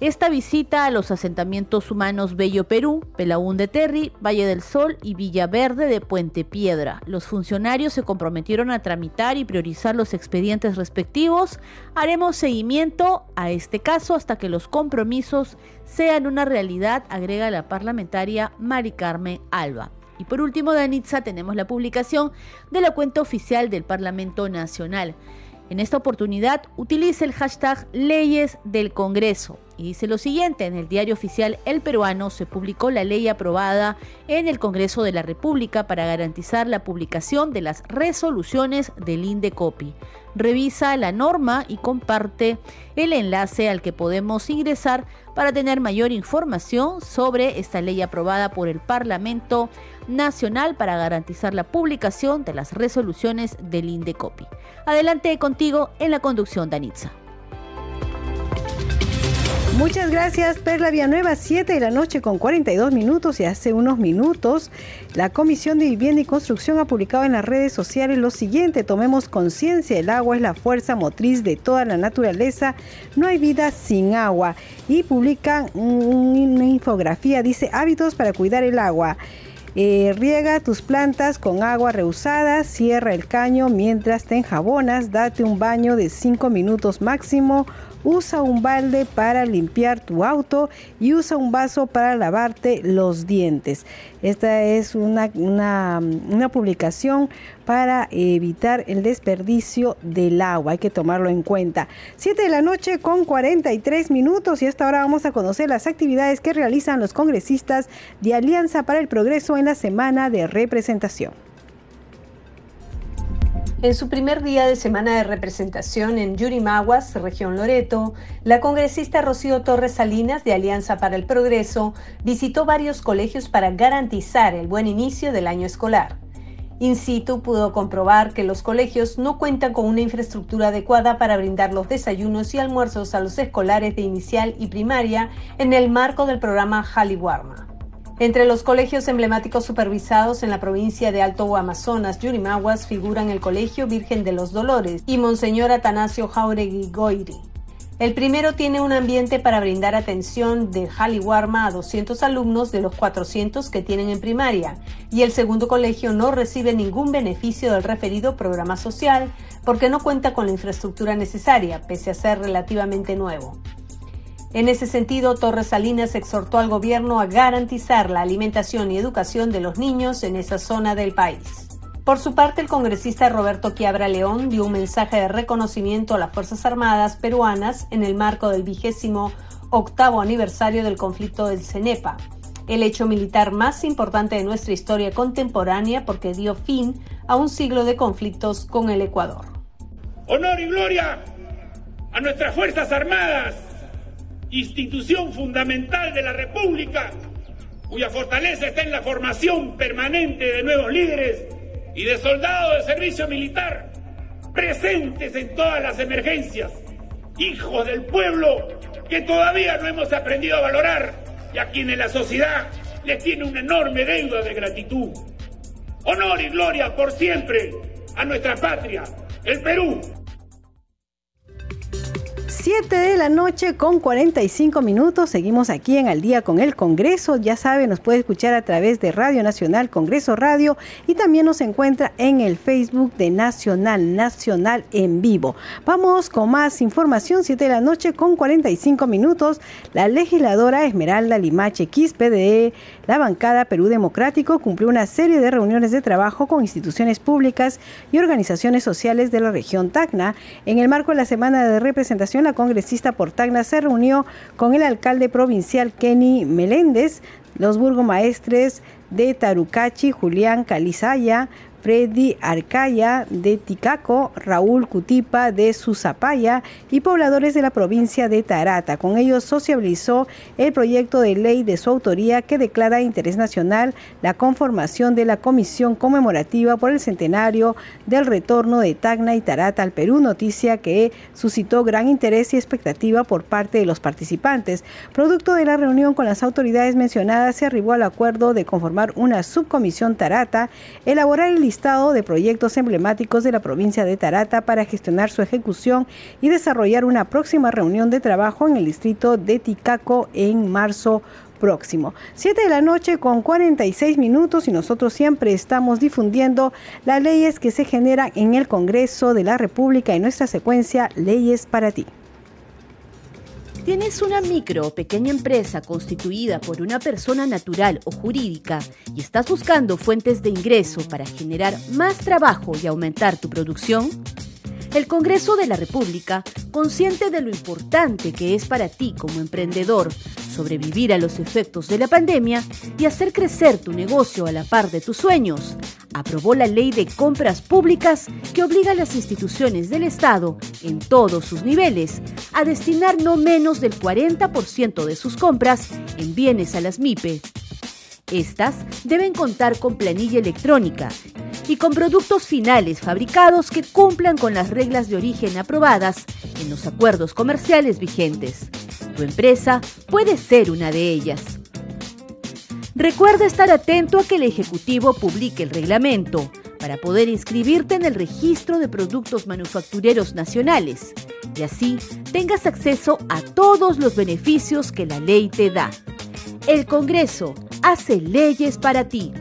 esta visita a los asentamientos humanos Bello Perú, Pelaún de Terry, Valle del Sol y Villaverde de Puente Piedra. Los funcionarios se comprometieron a tramitar y priorizar los expedientes respectivos. Haremos seguimiento a este caso hasta que los compromisos sean una realidad, agrega la parlamentaria Mari Carmen Alba. Y por último, de Anitza, tenemos la publicación de la cuenta oficial del Parlamento Nacional. En esta oportunidad utiliza el hashtag Leyes del Congreso y dice lo siguiente, en el diario oficial El Peruano se publicó la ley aprobada en el Congreso de la República para garantizar la publicación de las resoluciones del INDECOPI. Revisa la norma y comparte el enlace al que podemos ingresar para tener mayor información sobre esta ley aprobada por el Parlamento Nacional para garantizar la publicación de las resoluciones del INDECOPI. Adelante contigo en la conducción, Danitza. Muchas gracias, Perla Villanueva, 7 de la noche con 42 minutos y hace unos minutos la Comisión de Vivienda y Construcción ha publicado en las redes sociales lo siguiente, tomemos conciencia, el agua es la fuerza motriz de toda la naturaleza, no hay vida sin agua y publican una infografía, dice hábitos para cuidar el agua. Eh, riega tus plantas con agua reusada, cierra el caño mientras te enjabonas, date un baño de 5 minutos máximo usa un balde para limpiar tu auto y usa un vaso para lavarte los dientes. Esta es una, una, publicación para evitar el desperdicio del agua. Hay que tomarlo en cuenta. 7 de la noche con 43 minutos y hasta ahora vamos a conocer las actividades que realizan los congresistas de Alianza para el Progreso en la semana de representación. En su primer día de semana de representación en Yurimaguas, región Loreto, la congresista Rocío Torres Salinas de Alianza para el Progreso visitó varios colegios para garantizar el buen inicio del año escolar. In situ pudo comprobar que los colegios no cuentan con una infraestructura adecuada para brindar los desayunos y almuerzos a los escolares de inicial y primaria en el marco del programa Haliwarma. Entre los colegios emblemáticos supervisados en la provincia de Alto Amazonas, Yurimaguas, figuran el Colegio Virgen de los Dolores y Monseñor Atanasio Jauregui Goiri. El primero tiene un ambiente para brindar atención de Haliwarma a 200 alumnos de los 400 que tienen en primaria, y el segundo colegio no recibe ningún beneficio del referido programa social porque no cuenta con la infraestructura necesaria, pese a ser relativamente nuevo. En ese sentido, Torres Salinas exhortó al gobierno a garantizar la alimentación y educación de los niños en esa zona del país. Por su parte, el congresista Roberto Quiabra León dio un mensaje de reconocimiento a las Fuerzas Armadas peruanas en el marco del vigésimo octavo aniversario del conflicto del CENEPA, el hecho militar más importante de nuestra historia contemporánea porque dio fin a un siglo de conflictos con el Ecuador. Honor y gloria a nuestras Fuerzas Armadas, institución fundamental de la República, cuya fortaleza está en la formación permanente de nuevos líderes y de soldados de servicio militar, presentes en todas las emergencias, hijos del pueblo que todavía no hemos aprendido a valorar y a quienes la sociedad les tiene una enorme deuda de gratitud. Honor y gloria por siempre a nuestra patria, el Perú. 7 de la noche con 45 minutos. Seguimos aquí en Al Día con el Congreso. Ya sabe, nos puede escuchar a través de Radio Nacional, Congreso Radio y también nos encuentra en el Facebook de Nacional, Nacional en vivo. Vamos con más información. 7 de la noche con 45 minutos. La legisladora Esmeralda Limache Quispe de la bancada Perú Democrático cumplió una serie de reuniones de trabajo con instituciones públicas y organizaciones sociales de la región Tacna. En el marco de la semana de representación, la congresista por Tacna se reunió con el alcalde provincial Kenny Meléndez, los burgomaestres de Tarucachi, Julián Calizaya, Freddy Arcaya de Ticaco, Raúl Cutipa de Susapaya y pobladores de la provincia de Tarata. Con ellos sociabilizó el proyecto de ley de su autoría que declara de interés nacional la conformación de la comisión conmemorativa por el centenario del retorno de Tacna y Tarata al Perú, noticia que suscitó gran interés y expectativa por parte de los participantes. Producto de la reunión con las autoridades mencionadas, se arribó al acuerdo de conformar una subcomisión Tarata, elaborar el listado de proyectos emblemáticos de la provincia de Tarata para gestionar su ejecución y desarrollar una próxima reunión de trabajo en el distrito de Ticaco en marzo próximo. Siete de la noche con 46 minutos y nosotros siempre estamos difundiendo las leyes que se generan en el Congreso de la República en nuestra secuencia Leyes para ti. ¿Tienes una micro o pequeña empresa constituida por una persona natural o jurídica y estás buscando fuentes de ingreso para generar más trabajo y aumentar tu producción? El Congreso de la República, consciente de lo importante que es para ti como emprendedor sobrevivir a los efectos de la pandemia y hacer crecer tu negocio a la par de tus sueños, aprobó la ley de compras públicas que obliga a las instituciones del Estado, en todos sus niveles, a destinar no menos del 40% de sus compras en bienes a las MIPE. Estas deben contar con planilla electrónica y con productos finales fabricados que cumplan con las reglas de origen aprobadas en los acuerdos comerciales vigentes. Tu empresa puede ser una de ellas. Recuerda estar atento a que el Ejecutivo publique el reglamento para poder inscribirte en el registro de productos manufactureros nacionales y así tengas acceso a todos los beneficios que la ley te da. El Congreso hace leyes para ti.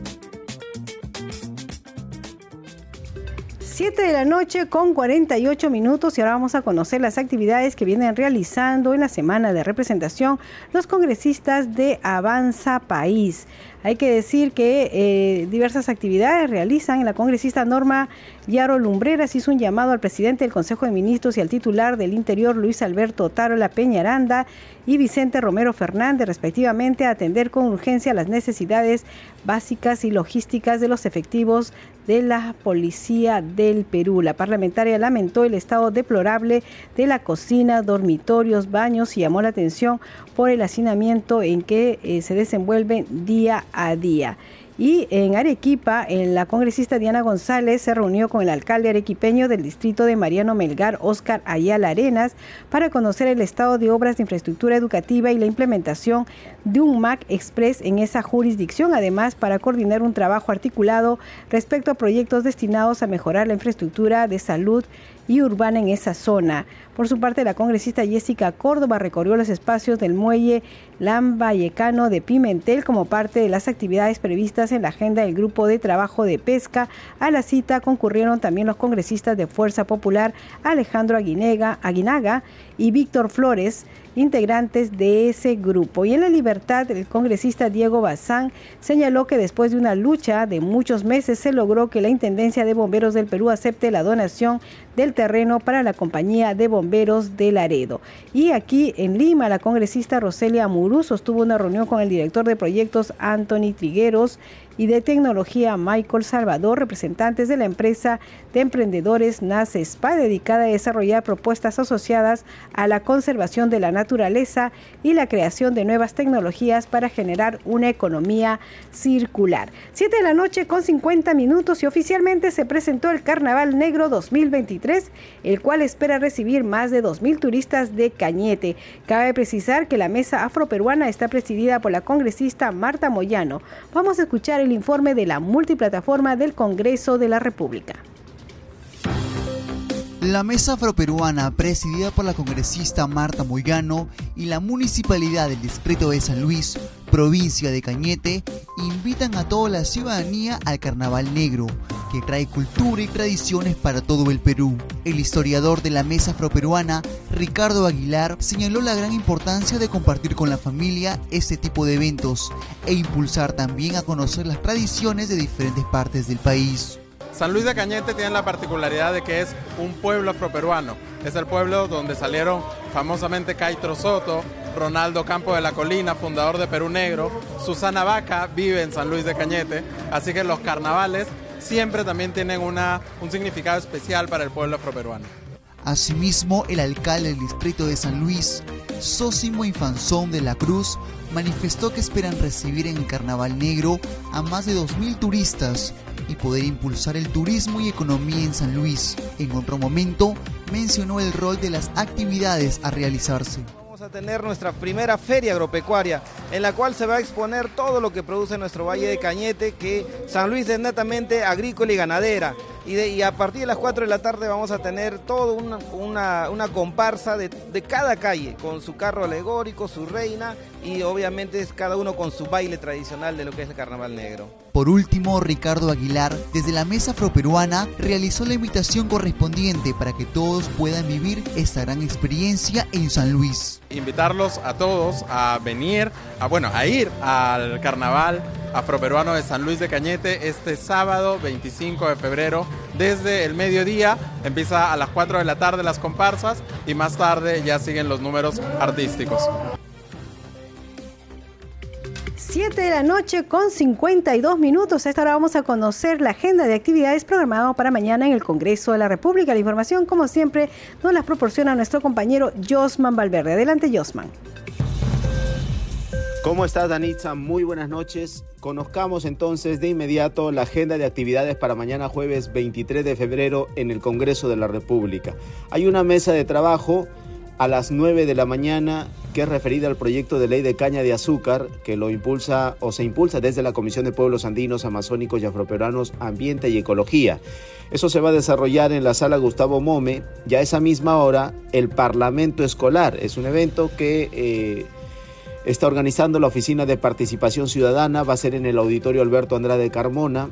7 de la noche con 48 minutos y ahora vamos a conocer las actividades que vienen realizando en la semana de representación los congresistas de Avanza País. Hay que decir que eh, diversas actividades realizan. La congresista Norma Yaro Lumbreras hizo un llamado al presidente del Consejo de Ministros y al titular del Interior, Luis Alberto Tarola Peñaranda y Vicente Romero Fernández, respectivamente, a atender con urgencia las necesidades básicas y logísticas de los efectivos de la Policía del Perú. La parlamentaria lamentó el estado deplorable de la cocina, dormitorios, baños y llamó la atención por el hacinamiento en que eh, se desenvuelven día a día. Y en Arequipa, en la congresista Diana González se reunió con el alcalde arequipeño del distrito de Mariano Melgar, Oscar Ayala Arenas, para conocer el estado de obras de infraestructura educativa y la implementación de un MAC Express en esa jurisdicción, además para coordinar un trabajo articulado respecto a proyectos destinados a mejorar la infraestructura de salud y urbana en esa zona. Por su parte, la congresista Jessica Córdoba recorrió los espacios del muelle Lambayecano de Pimentel como parte de las actividades previstas en la agenda del Grupo de Trabajo de Pesca. A la cita concurrieron también los congresistas de Fuerza Popular Alejandro Aguinaga y Víctor Flores integrantes de ese grupo. Y en la libertad, el congresista Diego Bazán señaló que después de una lucha de muchos meses se logró que la Intendencia de Bomberos del Perú acepte la donación del terreno para la compañía de bomberos de Laredo. Y aquí en Lima, la congresista Roselia Murú sostuvo una reunión con el director de proyectos Anthony Trigueros y de tecnología Michael Salvador, representantes de la empresa de emprendedores NACE SPA, dedicada a desarrollar propuestas asociadas a la conservación de la naturaleza y la creación de nuevas tecnologías para generar una economía circular. Siete de la noche con 50 minutos y oficialmente se presentó el Carnaval Negro 2023, el cual espera recibir más de 2.000 turistas de Cañete. Cabe precisar que la mesa afroperuana está presidida por la congresista Marta Moyano. Vamos a escuchar el informe de la multiplataforma del Congreso de la República. La mesa afroperuana, presidida por la congresista Marta Moyano y la municipalidad del distrito de San Luis, provincia de Cañete, invitan a toda la ciudadanía al Carnaval Negro, que trae cultura y tradiciones para todo el Perú. El historiador de la mesa afroperuana, Ricardo Aguilar, señaló la gran importancia de compartir con la familia este tipo de eventos e impulsar también a conocer las tradiciones de diferentes partes del país. San Luis de Cañete tiene la particularidad de que es un pueblo afroperuano. Es el pueblo donde salieron famosamente Caitro Soto, Ronaldo Campo de la Colina, fundador de Perú Negro, Susana Vaca vive en San Luis de Cañete, así que los carnavales siempre también tienen una, un significado especial para el pueblo afroperuano. Asimismo, el alcalde del distrito de San Luis, Sósimo Infanzón de la Cruz, manifestó que esperan recibir en Carnaval Negro a más de 2.000 turistas y poder impulsar el turismo y economía en San Luis. En otro momento, mencionó el rol de las actividades a realizarse a tener nuestra primera feria agropecuaria en la cual se va a exponer todo lo que produce nuestro Valle de Cañete, que San Luis es netamente agrícola y ganadera. Y, a partir de las 4 de la tarde vamos a tener toda una, una, comparsa de, de, cada calle, con su carro alegórico, su reina y obviamente es cada uno con su baile tradicional de lo que es el carnaval negro. Por último, Ricardo Aguilar, desde la Mesa Afroperuana, realizó la invitación correspondiente para que todos puedan vivir esta gran experiencia en San Luis. Invitarlos a todos a venir, a, bueno, a ir al carnaval afroperuano de San Luis de Cañete este sábado 25 de febrero desde el mediodía. Empieza a las 4 de la tarde las comparsas y más tarde ya siguen los números artísticos. 7 de la noche con 52 minutos. A esta hora vamos a conocer la agenda de actividades programadas para mañana en el Congreso de la República. La información, como siempre, nos la proporciona nuestro compañero Josman Valverde. Adelante, Josman. ¿Cómo estás, Danitza? Muy buenas noches. Conozcamos entonces de inmediato la agenda de actividades para mañana jueves 23 de febrero en el Congreso de la República. Hay una mesa de trabajo a las 9 de la mañana que es referida al proyecto de ley de caña de azúcar que lo impulsa o se impulsa desde la Comisión de Pueblos Andinos, Amazónicos y Afroperuanos, Ambiente y Ecología. Eso se va a desarrollar en la sala Gustavo Mome. Ya a esa misma hora, el Parlamento Escolar es un evento que... Eh, está organizando la Oficina de Participación Ciudadana, va a ser en el Auditorio Alberto Andrade Carmona.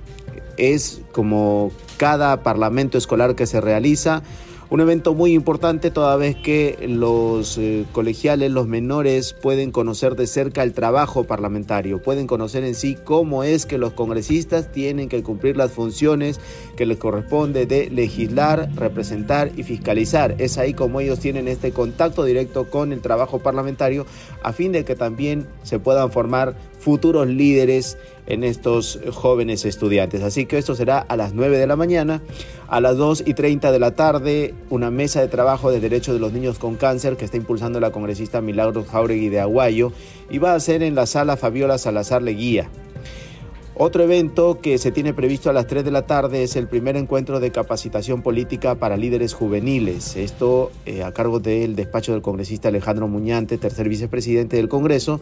Es como cada parlamento escolar que se realiza, un evento muy importante toda vez que los eh, colegiales, los menores pueden conocer de cerca el trabajo parlamentario, pueden conocer en sí cómo es que los congresistas tienen que cumplir las funciones que les corresponde de legislar, representar y fiscalizar. Es ahí como ellos tienen este contacto directo con el trabajo parlamentario a fin de que también se puedan formar futuros líderes en estos jóvenes estudiantes. Así que esto será a las 9 de la mañana, a las 2 y 30 de la tarde, una mesa de trabajo de derechos de los niños con cáncer que está impulsando la congresista Milagros Jauregui de Aguayo y va a ser en la sala Fabiola Salazar Leguía. Otro evento que se tiene previsto a las 3 de la tarde es el primer encuentro de capacitación política para líderes juveniles. Esto eh, a cargo del despacho del congresista Alejandro Muñante, tercer vicepresidente del Congreso,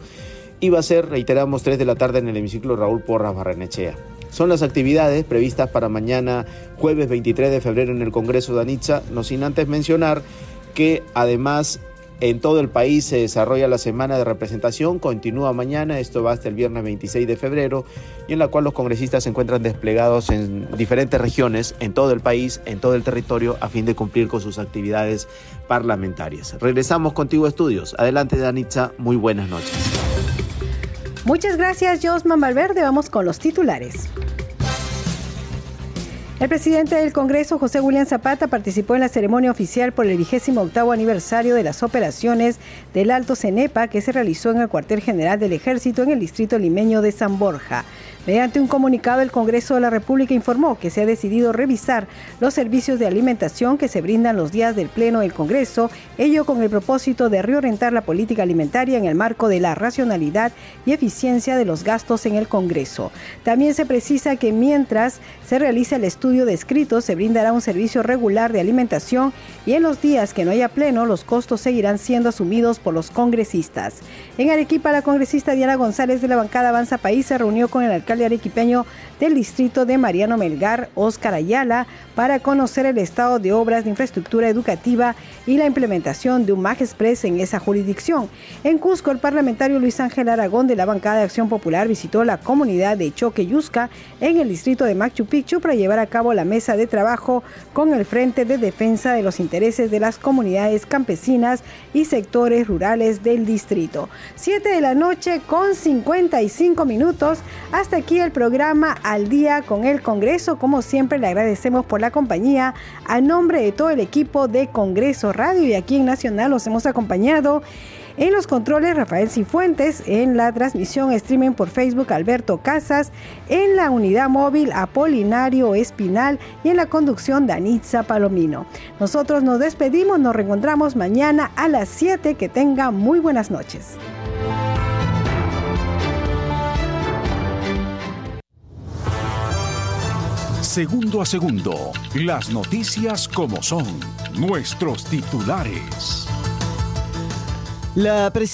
y va a ser, reiteramos, 3 de la tarde en el hemiciclo Raúl Porras Barrenechea. Son las actividades previstas para mañana jueves 23 de febrero en el Congreso de Anitza, no sin antes mencionar que además En todo el país se desarrolla la semana de representación, continúa mañana, esto va hasta el viernes 26 de febrero, y en la cual los congresistas se encuentran desplegados en diferentes regiones, en todo el país, en todo el territorio, a fin de cumplir con sus actividades parlamentarias. Regresamos contigo estudios. Adelante, Danitza, muy buenas noches. Muchas gracias, Josman Valverde. Vamos con los titulares. El presidente del Congreso, José William Zapata, participó en la ceremonia oficial por el vigésimo octavo aniversario de las operaciones del Alto Cenepa que se realizó en el cuartel general del Ejército en el distrito limeño de San Borja. Mediante un comunicado, el Congreso de la República informó que se ha decidido revisar los servicios de alimentación que se brindan los días del Pleno del Congreso, ello con el propósito de reorientar la política alimentaria en el marco de la racionalidad y eficiencia de los gastos en el Congreso. También se precisa que mientras se realiza el estudio de escritos, se brindará un servicio regular de alimentación y en los días que no haya Pleno, los costos seguirán siendo asumidos por los congresistas. En Arequipa, la congresista Diana González de la bancada Avanza País se reunió con el alcalde arequipeño del distrito de Mariano Melgar, Óscar Ayala, para conocer el estado de obras de infraestructura educativa y la implementación de un MAG Express en esa jurisdicción. En Cusco, el parlamentario Luis Ángel Aragón de la bancada de Acción Popular visitó la comunidad de Choque Yusca en el distrito de Machu Picchu para llevar a cabo la mesa de trabajo con el Frente de Defensa de los Intereses de las Comunidades Campesinas y Sectores Rurales del distrito. Siete de la noche con 55 minutos. Hasta aquí el programa Al Día con el Congreso. Como siempre, le agradecemos por la compañía. A nombre de todo el equipo de Congreso Radio y aquí en Nacional los hemos acompañado. En los controles, Rafael Cifuentes. En la transmisión streaming por Facebook, Alberto Casas. En la unidad móvil, Apolinario Espinal. Y en la conducción, Danitza Palomino. Nosotros nos despedimos. Nos reencontramos mañana a las 7. Que tenga muy buenas noches. Segundo a segundo, las noticias como son, nuestros titulares. La